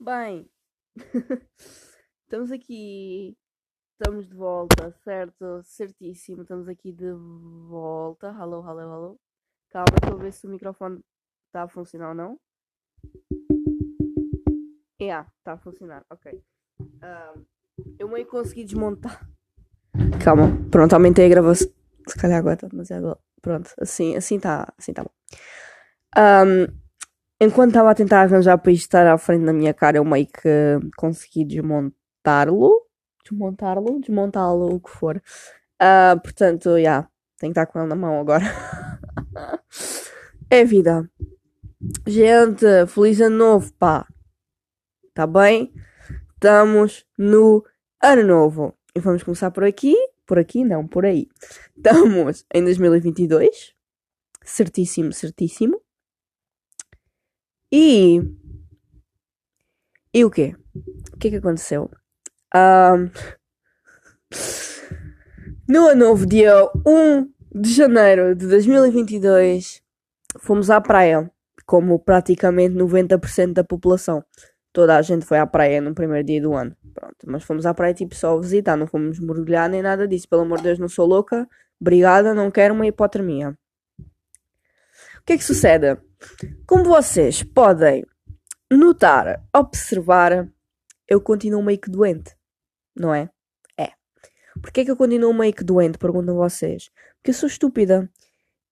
Bem, estamos aqui, estamos de volta, certo? Certíssimo, estamos aqui de volta. Alô, alô, alô. Calma, estou a ver se o microfone está a funcionar ou não. É, yeah, está a funcionar, ok. Um, eu meio consegui desmontar. Calma, pronto, aumentei a gravação. Se calhar agora está demasiado. Pronto, assim está assim tá, assim tá bom. Um, enquanto estava a tentar arranjar para isto estar à frente da minha cara, eu meio que consegui desmontá-lo. Desmontá-lo, desmontá-lo, o que for. Uh, portanto, já, yeah, tenho que estar com ele na mão agora. é vida. Gente, feliz ano novo, pá. Tá bem? Estamos no ano novo. E vamos começar por aqui. Por aqui, não, por aí. Estamos em 2022. Certíssimo, certíssimo. E. E o quê? O que é que aconteceu? Um, no ano novo, dia 1 de janeiro de 2022, fomos à praia, como praticamente 90% da população. Toda a gente foi à praia no primeiro dia do ano. Pronto, mas fomos à praia tipo só visitar, não fomos mergulhar nem nada disso. Pelo amor de Deus, não sou louca. Obrigada, não quero uma hipotermia. O que é que sucede? Como vocês podem notar, observar, eu continuo meio que doente, não é? É. Porquê é que eu continuo meio que doente? Perguntam vocês. Porque eu sou estúpida.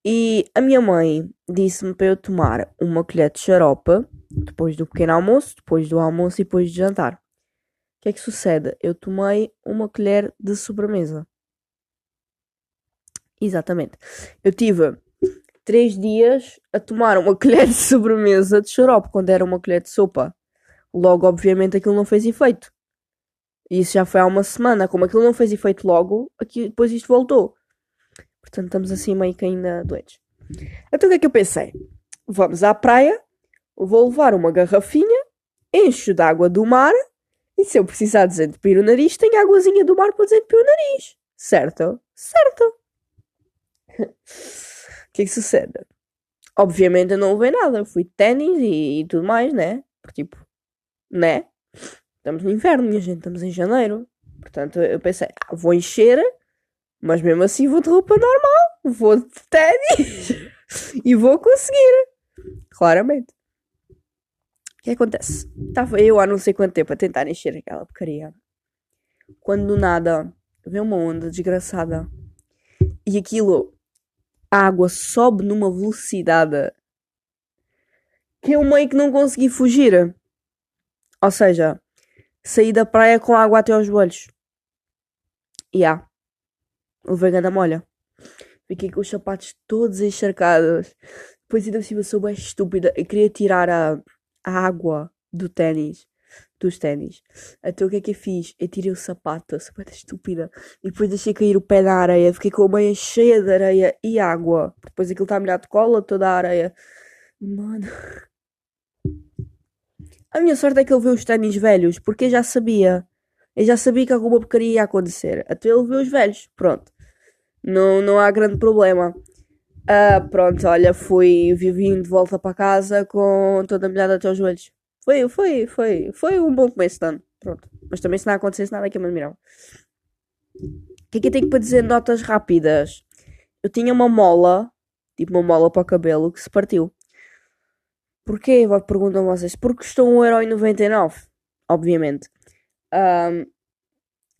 E a minha mãe disse-me para eu tomar uma colher de xarope depois do pequeno almoço, depois do almoço e depois de jantar. O que é que sucede? Eu tomei uma colher de sobremesa. Exatamente. Eu tive três dias a tomar uma colher de sobremesa de xarope quando era uma colher de sopa. Logo, obviamente, aquilo não fez efeito. Isso já foi há uma semana. Como aquilo não fez efeito logo, aqui, depois isto voltou. Portanto, estamos assim meio que ainda doentes. Então o que é que eu pensei? Vamos à praia, vou levar uma garrafinha, encho de água do mar e se eu precisar desentupir o nariz, tenho águazinha do mar para desentupir o nariz. Certo? Certo. que é que sucede? Obviamente eu não levei nada. Fui de ténis e, e, tudo mais, né? Porque, tipo, né? Estamos no inverno, minha gente. Estamos em janeiro. Portanto, eu pensei, ah, vou encher, mas mesmo assim vou de roupa normal. Vou de ténis. e vou conseguir. Claramente. O que acontece? Estava eu há não sei quanto tempo a tentar encher aquela porcaria. Quando do nada vem uma onda desgraçada. E aquilo a água sobe numa velocidade que eu meio que não consegui fugir. Ou seja, saí da praia com água até aos joelhos. E há. Levei ganda molha. Fiquei com os sapatos todos encharcados. Depois ainda cima sou bem estúpida. Eu queria tirar a, a água do ténis dos ténis. Então o que é que eu fiz? Eu tirei o sapato, super estúpida, e depois deixei cair o pé na areia, fiquei com a meia cheia de areia e água. Depois aquilo está molhado de cola, toda a areia. Mano. A minha sorte é que ele viu os ténis velhos, porque eu já sabia. Eu já sabia que alguma porcaria ia acontecer. Até ele viu os velhos. Pronto. Não, não há grande problema. Uh, pronto, olha, fui vivinho de volta para casa com toda molhada até os joelhos. Foi, foi, foi, foi um bom começo de ano. Pronto. Mas também se não acontecesse nada que eu me admirava. O que é que eu tenho para dizer notas rápidas? Eu tinha uma mola, tipo uma mola para o cabelo, que se partiu. Porquê? Perguntam vocês. Porque custou 1,99€. Obviamente. Um,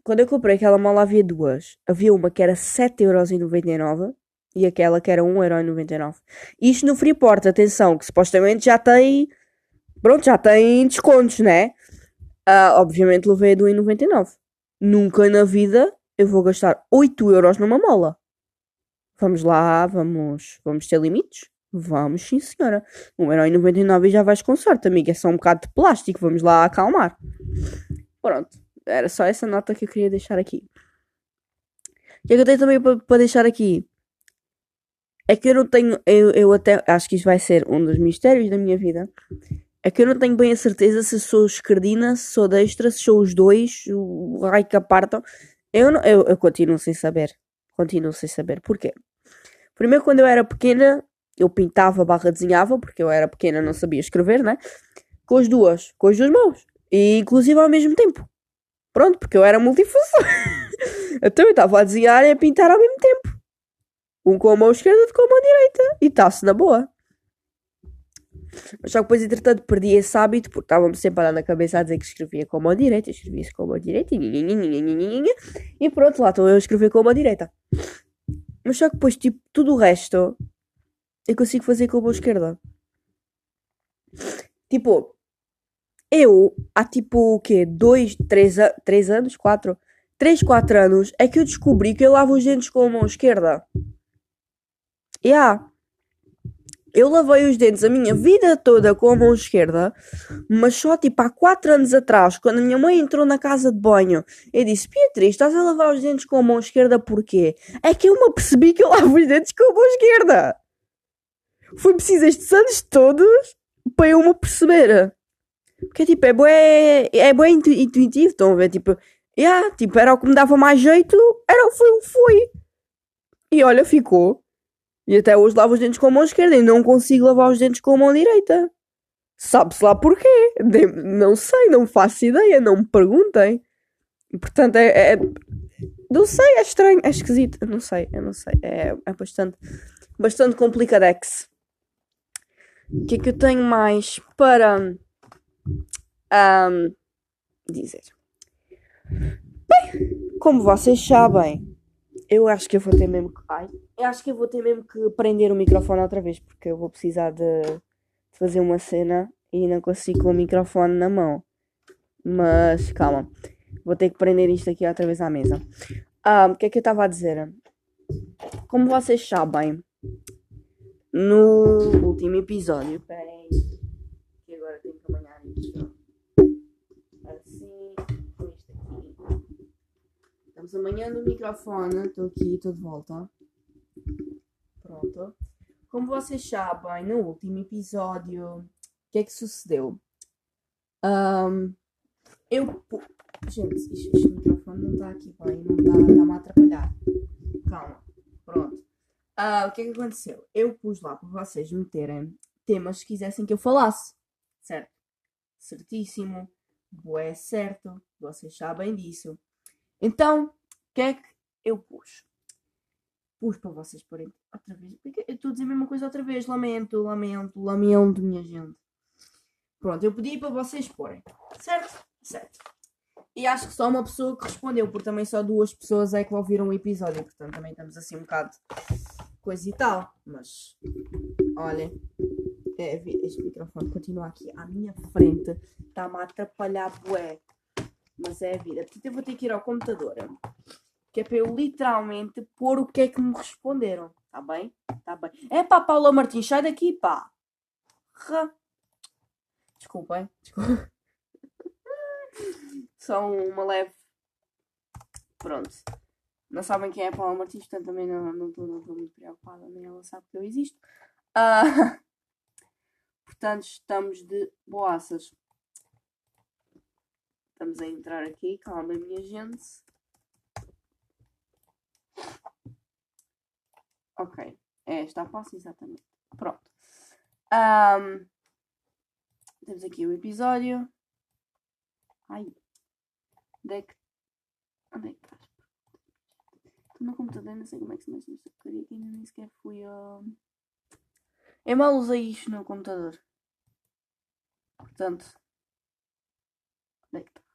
quando eu comprei aquela mola havia duas. Havia uma que era 7,99€ e aquela que era 1,99€. Isto no Freeport, atenção, que supostamente já tem Pronto, já tem descontos, né? Uh, obviamente levei a do 1,99. Nunca na vida eu vou gastar 8 euros numa mola. Vamos lá, vamos, vamos ter limites? Vamos, sim senhora. 1,99€ e já vais com sorte, amiga. É só um bocado de plástico, vamos lá acalmar. Pronto, era só essa nota que eu queria deixar aqui. O que é que eu tenho também para deixar aqui? É que eu não tenho. Eu, eu até acho que isto vai ser um dos mistérios da minha vida. É que eu não tenho bem a certeza se sou esquerdina, se sou destra, se sou os dois, o raio que apartam. Eu, não, eu, eu continuo sem saber. Continuo sem saber. Porquê? Primeiro, quando eu era pequena, eu pintava barra desenhava, porque eu era pequena não sabia escrever, né? Com as duas, com as duas mãos. E inclusive ao mesmo tempo. Pronto, porque eu era multifunção. então eu estava a desenhar e a pintar ao mesmo tempo. Um com a mão esquerda, outro com a mão direita. E está-se na boa. Mas só que depois, entretanto, perdi esse hábito porque estava-me sempre a dar na cabeça a dizer que escrevia com a mão direita, escrevia-se com a mão direita e, e pronto, lá estou eu a escrever com a mão direita. Mas só que depois, tipo, tudo o resto eu consigo fazer com a mão esquerda. Tipo, eu, há tipo o quê? Dois, três, três anos? Quatro? Três, quatro anos é que eu descobri que eu lavo os dentes com a mão esquerda. E yeah. Eu lavei os dentes a minha vida toda com a mão esquerda, mas só tipo há 4 anos atrás, quando a minha mãe entrou na casa de banho, eu disse: Beatriz, estás a lavar os dentes com a mão esquerda porquê? É que eu me apercebi que eu lavo os dentes com a mão esquerda. Foi preciso estes anos todos para eu me perceber. Porque tipo, é bem, é bem intuitivo, estão a ver? Tipo, yeah, tipo, era o que me dava mais jeito, era, o que foi. E olha, ficou. E até hoje lavo os dentes com a mão esquerda e não consigo lavar os dentes com a mão direita. Sabe-se lá porquê? De não sei, não faço ideia, não me perguntem. Portanto é, é. não sei, é estranho, é esquisito. Não sei, eu não sei. É, é bastante, bastante complicadex. O que é que eu tenho mais para um, dizer? Bem, como vocês sabem, eu acho que eu vou ter mesmo que. Ai, eu acho que eu vou ter mesmo que prender o microfone outra vez, porque eu vou precisar de, fazer uma cena e não consigo com o microfone na mão. Mas calma, vou ter que prender isto aqui outra vez à mesa. Ah, o que é que eu estava a dizer? Como vocês sabem, no último episódio. Peraí, amanhã no microfone. Estou aqui, estou de volta. Pronto. Como vocês sabem, no último episódio, o que é que sucedeu? Um, eu. Gente, este, este microfone não está aqui bem, não está tá a atrapalhar. Calma. Pronto. Uh, o que é que aconteceu? Eu pus lá para vocês meterem temas que quisessem que eu falasse. Certo? Certíssimo. Boé certo. Vocês sabem disso. Então, que é que eu pus? Pus para vocês porem outra vez. Eu estou a dizer a mesma coisa outra vez. Lamento, lamento, lamento, minha gente. Pronto, eu pedi para vocês porem. Certo? Certo. E acho que só uma pessoa que respondeu, porque também só duas pessoas é que ouviram o episódio. Portanto, também estamos assim um bocado coisa e tal. Mas, olhem. É, este microfone continua aqui à minha frente. Está-me a atrapalhar, bué. Mas é a vida. Portanto, eu vou ter que ir ao computador. Que é para eu literalmente pôr o que é que me responderam. Tá bem? Tá bem. É pá, Paula Martins, sai daqui, pá. Desculpem. Desculpem. Só uma leve. Pronto. Não sabem quem é Paula Martins, portanto também não estou muito preocupada, nem ela sabe que eu existo. Uh, portanto, estamos de boaças. Estamos a entrar aqui, calma, minha gente. Ok, é esta a posse, exatamente. Pronto. Um, temos aqui o episódio. Ai, onde é que. Onde é que estás? Estou no computador, não sei como é que se mexe nesta porcaria que ainda nem sequer fui a. Eu mal usei isto no computador. Portanto. Onde é que está?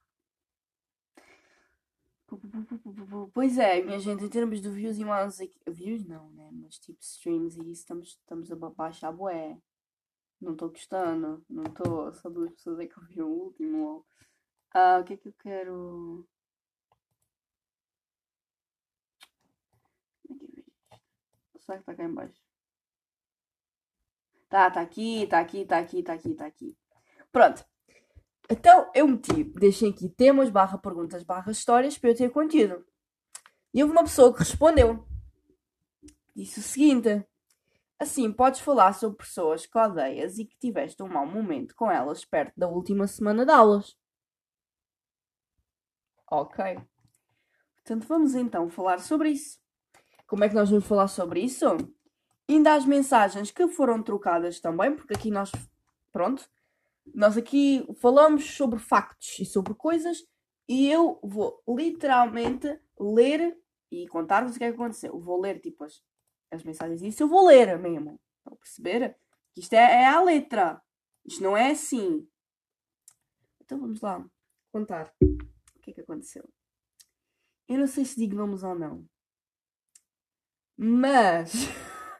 Pois é, minha gente, em termos de views e mais views não, né? Mas tipo streams e isso estamos, estamos a baixar bué. Não estou gostando, não estou. Só duas pessoas é que ouviram o último. Ah, o que é que eu quero. É isto? Será que está cá em baixo? Tá, tá aqui, tá aqui, tá aqui, tá aqui, tá aqui. Pronto. Então eu meti, deixei aqui temas, barra perguntas, barra histórias para eu ter contido. E houve uma pessoa que respondeu. Disse o seguinte: Assim, podes falar sobre pessoas que odeias e que tiveste um mau momento com elas perto da última semana de aulas. Ok. Portanto, vamos então falar sobre isso. Como é que nós vamos falar sobre isso? Ainda as mensagens que foram trocadas também, porque aqui nós, pronto, Nós aqui falamos sobre factos e sobre coisas e eu vou literalmente ler e contar-vos o que é que aconteceu. Vou ler tipo as, as mensagens. Isso eu vou ler mesmo. Estão a perceber? Que isto é, é a letra. Isto não é assim. Então vamos lá contar o que é que aconteceu. Eu não sei se digo nomes ou não. Mas.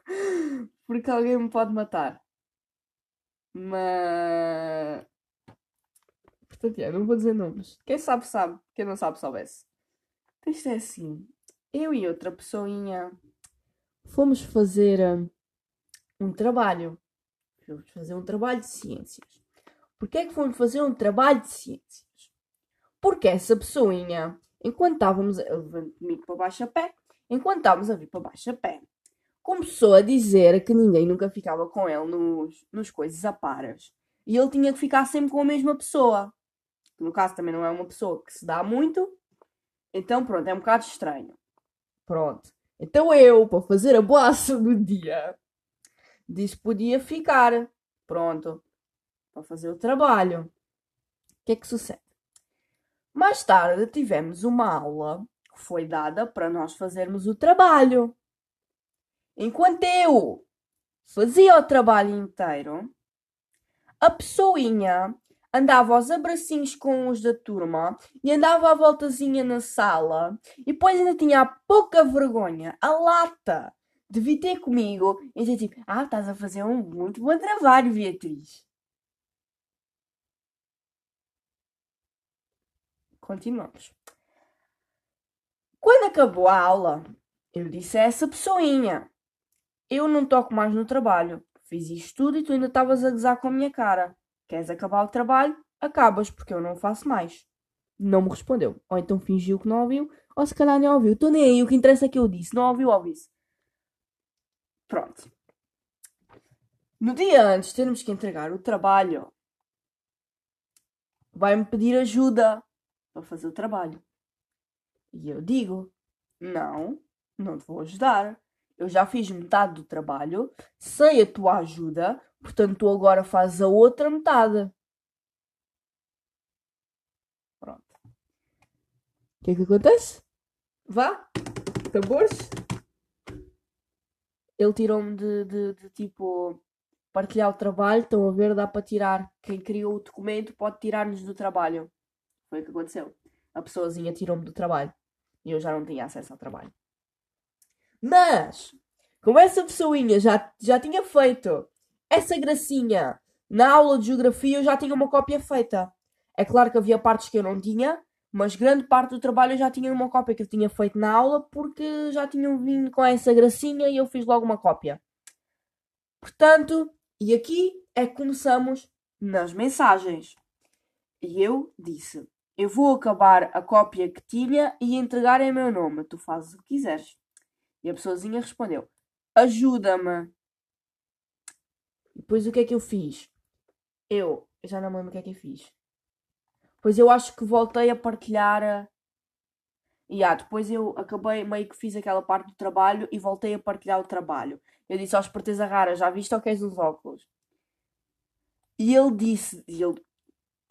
porque alguém me pode matar. Mas. Portanto, não vou dizer nomes. Quem sabe, sabe. Quem não sabe, soubesse. Então, isto é assim. Eu e outra pessoinha fomos fazer um, um trabalho. Fomos fazer um trabalho de ciências. Porquê é que fomos fazer um trabalho de ciências? Porque essa pessoinha, enquanto estávamos a comigo para baixo a pé, enquanto estávamos a vir para baixo a pé, começou a dizer que ninguém nunca ficava com ele nos, nos coisas a paras. E ele tinha que ficar sempre com a mesma pessoa. Que no caso também não é uma pessoa que se dá muito. Então pronto, é um bocado estranho. Pronto. Então eu, para fazer a boassa do dia, disse podia ficar. Pronto. Para fazer o trabalho. O que é que sucede? Mais tarde tivemos uma aula que foi dada para nós fazermos o trabalho. Enquanto eu fazia o trabalho inteiro, a pessoinha andava aos abracinhos com os da turma e andava à voltazinha na sala e depois ainda tinha a pouca vergonha, a lata, de vir ter comigo e dizer tipo, ah, estás a fazer um muito bom trabalho, Beatriz. Continuamos. Quando acabou a aula, eu disse a essa pessoinha, eu não toco mais no trabalho. Fiz isto tudo e tu ainda estavas a gozar com a minha cara. Queres acabar o trabalho? Acabas, porque eu não faço mais. Não me respondeu. Ou então fingiu que não ouviu, ou se calhar nem ouviu. Estou nem aí, o que interessa é que eu disse. Não ouviu, ouviu-se. Pronto. No dia antes, temos que entregar o trabalho. Vai-me pedir ajuda para fazer o trabalho. E eu digo: Não, não te vou ajudar. Eu já fiz metade do trabalho, sei a tua ajuda, portanto tu agora fazes a outra metade. Pronto. O que é que acontece? Vá, tambores. Ele tirou-me de, de, de tipo partilhar o trabalho. Estão a ver, dá para tirar. Quem criou o documento pode tirar-nos do trabalho. Foi o que aconteceu. A pessoazinha tirou-me do trabalho. E eu já não tinha acesso ao trabalho. Mas, como essa pessoinha já, já tinha feito essa gracinha na aula de geografia, eu já tinha uma cópia feita. É claro que havia partes que eu não tinha, mas grande parte do trabalho eu já tinha uma cópia que eu tinha feito na aula porque já tinham vindo com essa gracinha e eu fiz logo uma cópia. Portanto, e aqui é que começamos nas mensagens. E eu disse: Eu vou acabar a cópia que tinha e entregar em meu nome. Tu fazes o que quiseres. E a pessoazinha respondeu: Ajuda-me. Depois o que é que eu fiz? Eu, eu já não me lembro o que é que eu fiz. Pois eu acho que voltei a partilhar. A... E ah, depois eu acabei, meio que fiz aquela parte do trabalho e voltei a partilhar o trabalho. Eu disse aos esperteza rara, já viste ou queres uns óculos? E ele disse, e ele,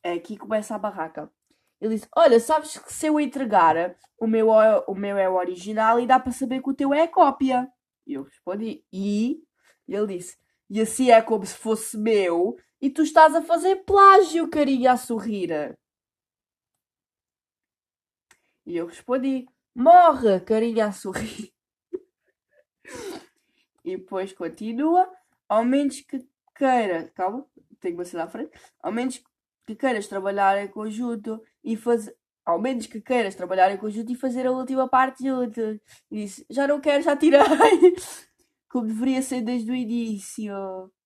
aqui começa a barraca. Ele disse: Olha, sabes que se eu entregar, o meu, o meu é o original e dá para saber que o teu é cópia. E eu respondi: E? e ele disse: E assim é como se fosse meu e tu estás a fazer plágio, carinha a sorrir. E eu respondi: Morre, carinha a sorrir. e depois continua: Ao menos que queira. Calma, tenho que ser à frente. Ao menos que queiras trabalhar em conjunto e fazer. Ao menos que queiras trabalhar em conjunto e fazer a última parte junto. E disse: Já não quero, já tirei. Como deveria ser desde o início.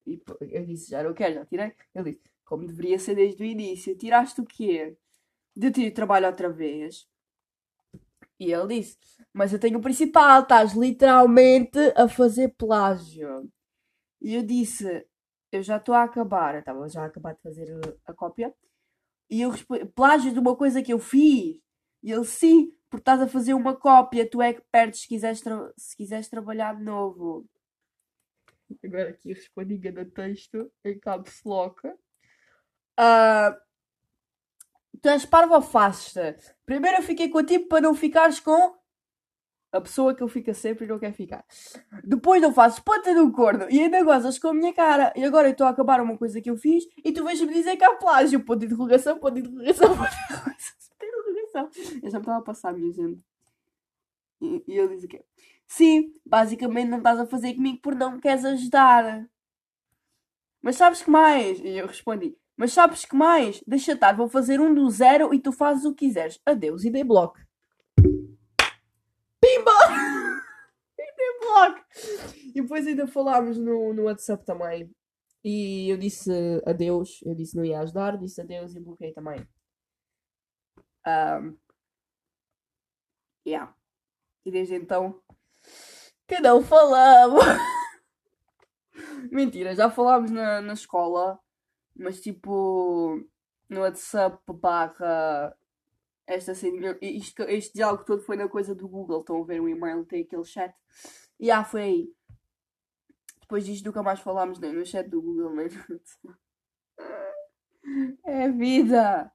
E eu disse: Já não quero, já tirei. Ele disse: Como deveria ser desde o início. Tiraste o quê? De ter trabalho outra vez. E ele disse: Mas eu tenho o principal, estás literalmente a fazer plágio. E eu disse: Eu já estou a acabar. Estava já a acabar de fazer a, a cópia. E eu respondi, plágio de uma coisa que eu fiz. E ele, sim, porque estás a fazer uma cópia, tu é que perdes se quiseres, se quiseres trabalhar de novo. Agora aqui respondi no texto em caps lock. Uh, tu és parva afasta. Primeiro eu fiquei contigo para não ficares com a pessoa que eu fico sempre e não quer ficar. Depois não fazes ponta no corno e ainda gozas com a minha cara. E agora eu estou a acabar uma coisa que eu fiz e tu vais-me dizer que há plágio. Ponto de interrogação, ponto de interrogação, ponto de interrogação. Eu já me estava a passar, minha gente. E, e eu disse o quê? Sim, basicamente não estás a fazer comigo por não me queres ajudar. Mas sabes que mais? E eu respondi. Mas sabes que mais? Deixa estar, vou fazer um do zero e tu fazes o que quiseres. Adeus e dei bloco. E depois ainda falámos no, no WhatsApp também. E eu disse adeus. Eu disse não ia ajudar, disse adeus e bloqueei também. Um, yeah. E desde então que não falamos. Mentira, já falámos na, na escola, mas tipo no WhatsApp barra esta cena, isto, este diálogo todo foi na coisa do Google, estão a ver o e-mail, tem aquele chat. E ah, foi aí. Depois disto nunca mais falámos nem no chat do Google, nem no É vida!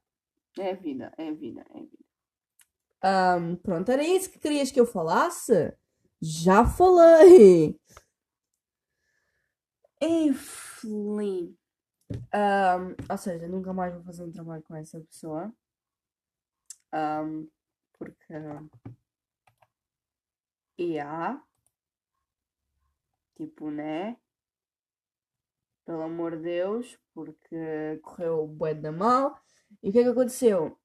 É vida, é vida, é vida. Um, pronto, era isso que querias que eu falasse? Já falei! Enfim. Um, ou seja, nunca mais vou fazer um trabalho com essa pessoa. Um, porque. E há. Tipo, né? Pelo amor de Deus, porque correu bué da mal. E o que é que aconteceu?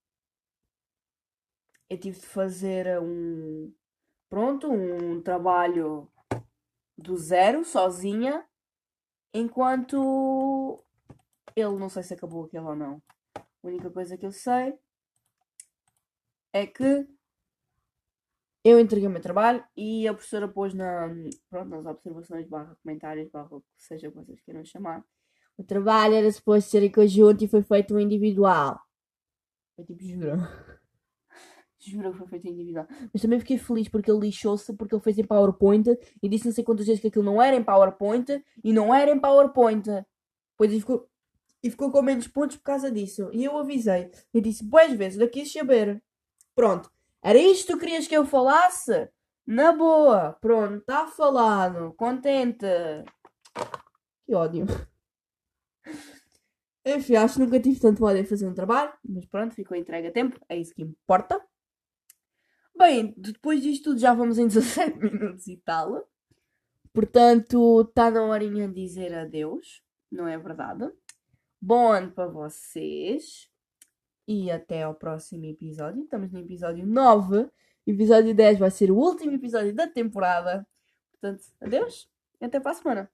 Eu tive de fazer um. Pronto, um trabalho do zero, sozinha, enquanto ele não sei se acabou aquilo ou não. A única coisa que eu sei é que eu entreguei o meu trabalho e a professora pôs na, pronto, nas observações, barra comentários, barra que seja que vocês queiram chamar. O trabalho era suposto ser em conjunto e foi feito individual. Eu tipo, juro. Juro que foi feito individual. Mas também fiquei feliz porque ele lixou-se, porque ele fez em PowerPoint e disse não sei quantas vezes que aquilo não era em PowerPoint e não era em PowerPoint. Pois ele ficou, e ficou com menos pontos por causa disso. E eu avisei. Eu disse, boas vezes, daqui a saber. Pronto. Era isto que querias que eu falasse? Na boa. Pronto, está falado. Contente. Que ódio. Enfim, acho que nunca tive tanto ódio em fazer um trabalho. Mas pronto, ficou entregue a tempo. É isso que importa. Bem, depois disto tudo já vamos em 17 minutos e tal. Portanto, está na horinha de dizer adeus. Não é verdade? Bom ano para vocês. E até ao próximo episódio. Estamos no episódio 9. Episódio 10 vai ser o último episódio da temporada. Portanto, adeus e até para a semana.